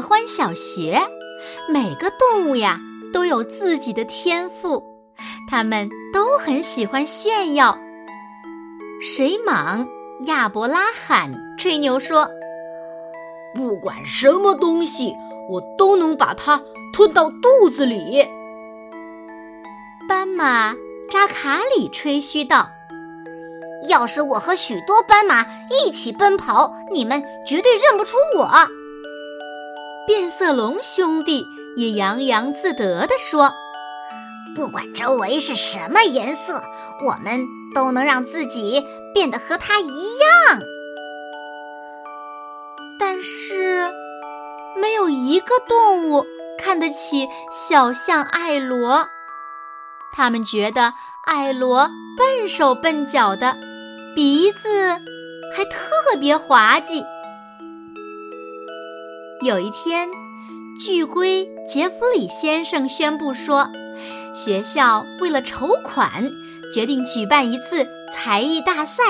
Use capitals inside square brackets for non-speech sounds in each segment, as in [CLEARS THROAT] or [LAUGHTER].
欢小学。每个动物呀都有自己的天赋，它们都很喜欢炫耀。水蟒亚伯拉罕吹牛说：“不管什么东西，我都能把它吞到肚子里。”斑马扎卡里吹嘘道：“要是我和许多斑马一起奔跑，你们绝对认不出我。”变色龙兄弟也洋洋自得地说：“不管周围是什么颜色，我们都能让自己变得和它一样。”但是，没有一个动物看得起小象艾罗。他们觉得艾罗笨手笨脚的，鼻子还特别滑稽。有一天，巨龟杰弗里先生宣布说，学校为了筹款，决定举办一次才艺大赛。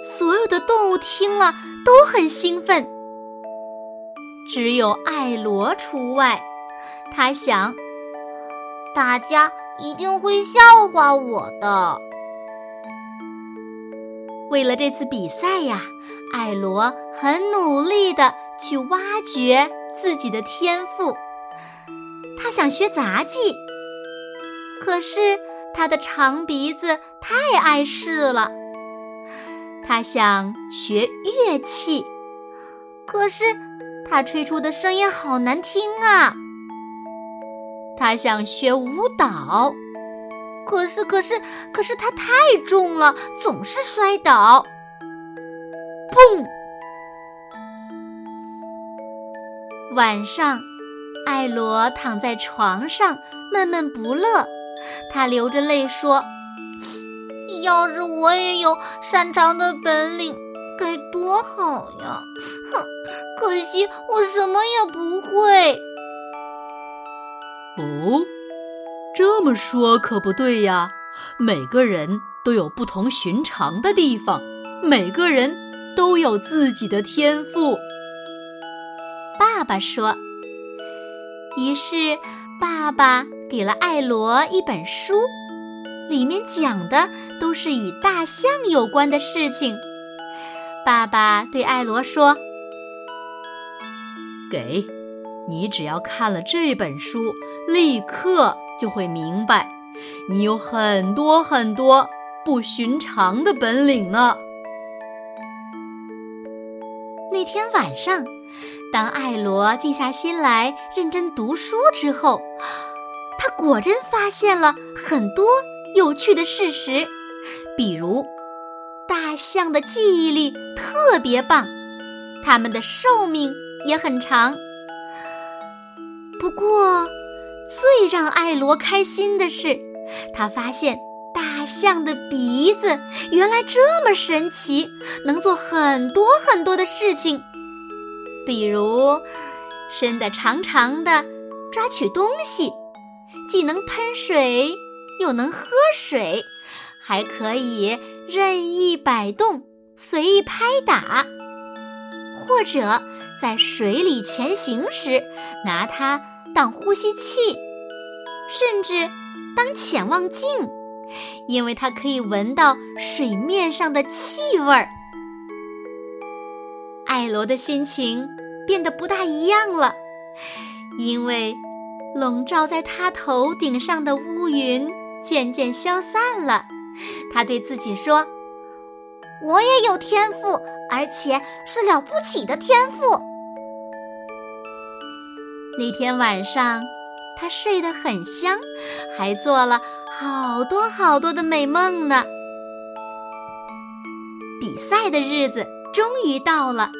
所有的动物听了都很兴奋，只有艾罗除外。他想，大家一定会笑话我的。为了这次比赛呀，艾罗很努力的。去挖掘自己的天赋，他想学杂技，可是他的长鼻子太碍事了。他想学乐器，可是他吹出的声音好难听啊。他想学舞蹈，可是可是可是他太重了，总是摔倒。砰！晚上，艾罗躺在床上闷闷不乐。他流着泪说：“要是我也有擅长的本领，该多好呀！哼，可惜我什么也不会。”哦，这么说可不对呀！每个人都有不同寻常的地方，每个人都有自己的天赋。爸爸说。于是，爸爸给了艾罗一本书，里面讲的都是与大象有关的事情。爸爸对艾罗说：“给，你只要看了这本书，立刻就会明白，你有很多很多不寻常的本领呢。”那天晚上。当艾罗静下心来认真读书之后，[GASPS] 他果真发现了很多有趣的事实，比如，大象的记忆力特别棒，它们的寿命也很长。不过，最让艾罗开心的是，他发现大象的鼻子原来这么神奇，能做很多很多的事情。比如，伸得长长的，抓取东西，既能喷水，又能喝水，还可以任意摆动，随意拍打，或者在水里前行时拿它当呼吸器，甚至当潜望镜，因为它可以闻到水面上的气味儿。艾罗的心情变得不大一样了，因为笼罩在他头顶上的乌云渐渐消散了。他对自己说：“我也有天赋，而且是了不起的天赋。”那天晚上，他睡得很香，还做了好多好多的美梦呢。比赛的日子终于到了，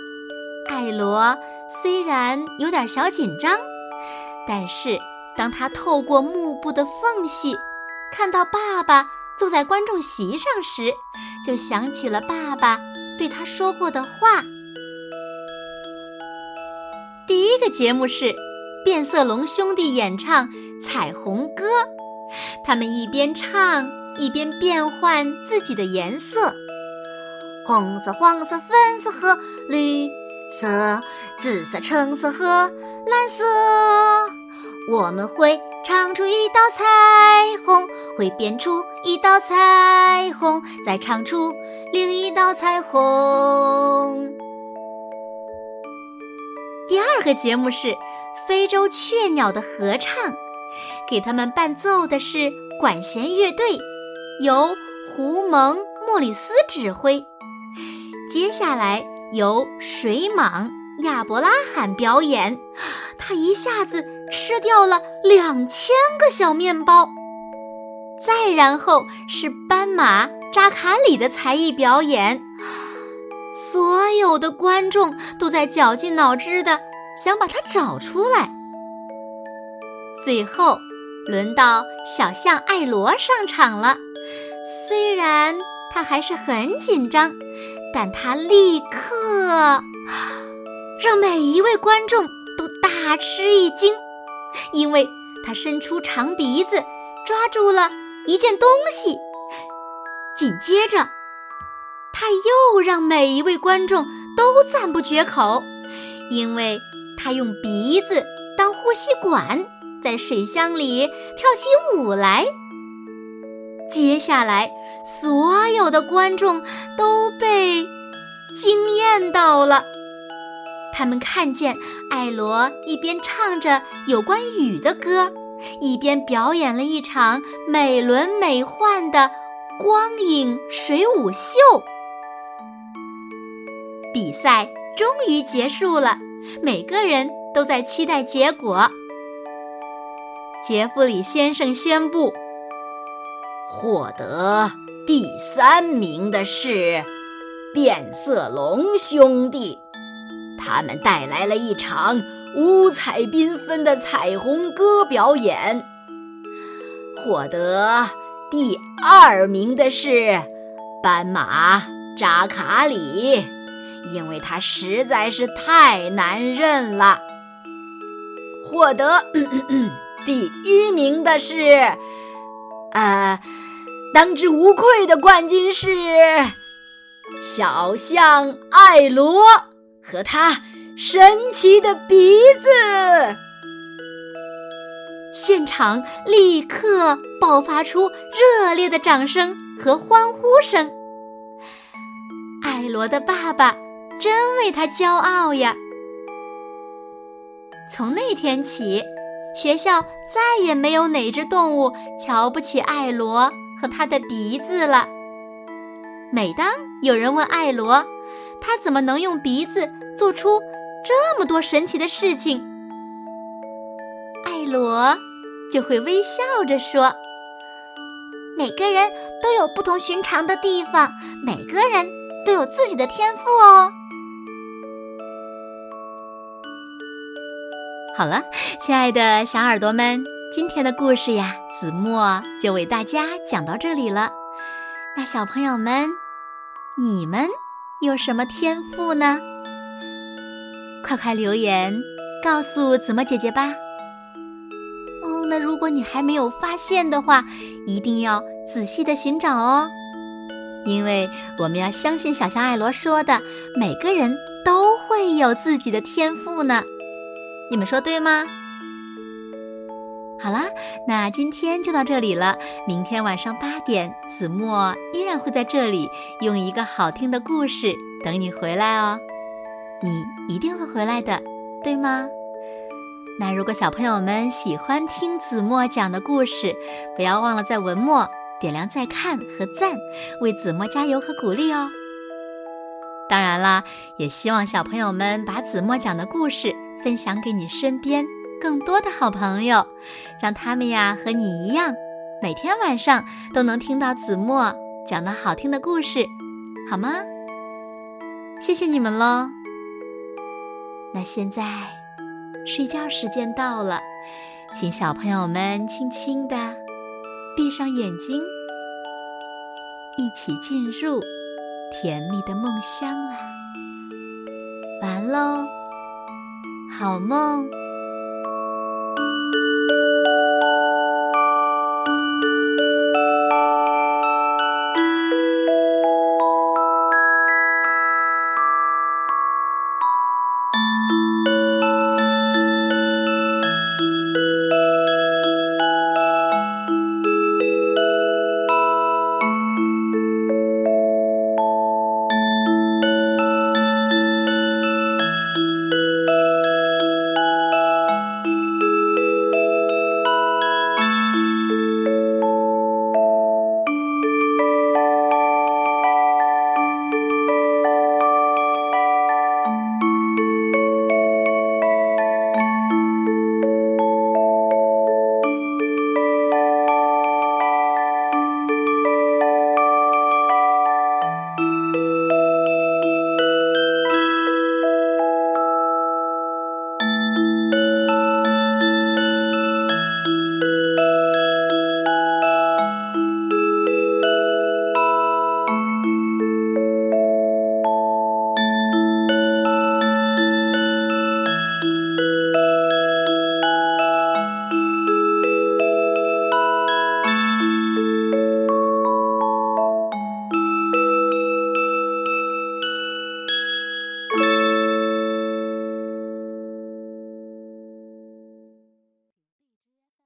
艾罗虽然有点小紧张，但是当他透过幕布的缝隙看到爸爸坐在观众席上时，就想起了爸爸对他说过的话。第一个节目是变色龙兄弟演唱《彩虹歌》，他们一边唱一边变换自己的颜色：红色、黄色、粉色和绿色，紫色、橙色和蓝色。我们会唱出一道彩虹，会变出一道彩虹，再唱出另一道彩虹。第二个节目是非洲雀鸟的合唱，给他们伴奏的是管弦乐队，由胡蒙莫里斯指挥。接下来由水蟒亚伯拉罕表演，[GASPS] 他一下子吃掉了两千个小面包。再然后是斑马扎卡里的才艺表演。[SIGHS] 所有的观众都在绞尽脑汁的想把它找出来。最后，轮到小象艾罗上场了。虽然他还是很紧张，但他立刻让每一位观众都大吃一惊，因为他伸出长鼻子抓住了一件东西，紧接着。他又让每一位观众都赞不绝口，因为他用鼻子当呼吸管，在水箱里跳起舞来。接下来，所有的观众都被惊艳到了。他们看见艾罗一边唱着有关雨的歌，一边表演了一场美轮美奂的光影水舞秀。比赛终于结束了，每个人都在期待结果。杰弗里先生宣布，获得第三名的是变色龙兄弟，他们带来了一场五彩缤纷的彩虹歌表演。获得第二名的是斑马扎卡里。因为他实在是太难认了。获得 [CLEARS THROAT] 第一名的是，呃，当之无愧的冠军是小象艾罗和他神奇的鼻子。现场立刻爆发出热烈的掌声和欢呼声。艾罗的爸爸。真为他骄傲呀！从那天起，学校再也没有哪只动物瞧不起艾罗他的鼻子了。每当有人问艾罗，他怎么能用鼻子做出这么多神奇的事情，艾罗就会微笑着说：“每个人都有不同寻常的地方，每个人都有自己的天赋哦。”好了，亲爱的小耳朵们，今天的故事呀，子墨就为大家讲到这里了。那小朋友们，你们有什么天赋呢？快快留言告诉子墨姐姐吧。哦，那如果你还没有发现的话，一定要仔细的寻找哦，因为我们要相信小象艾罗说的，每个人都会有自己的天赋呢。你们说对吗？好啦，那今天就到这里了。明天晚上八点，子墨依然会在这里用一个好听的故事等你回来哦。你一定会回来的，对吗？那如果小朋友们喜欢听子墨讲的故事，不要忘了在文末点亮再看和赞，为子墨加油和鼓励哦。当然啦，也希望小朋友们把子墨讲的故事。分享给你身边更多的好朋友，让他们呀和你一样，每天晚上都能听到子墨讲的好听的故事，好吗？谢谢你们喽。那现在睡觉时间到了，请小朋友们轻轻的闭上眼睛，一起进入甜蜜的梦乡啦。完喽，好梦。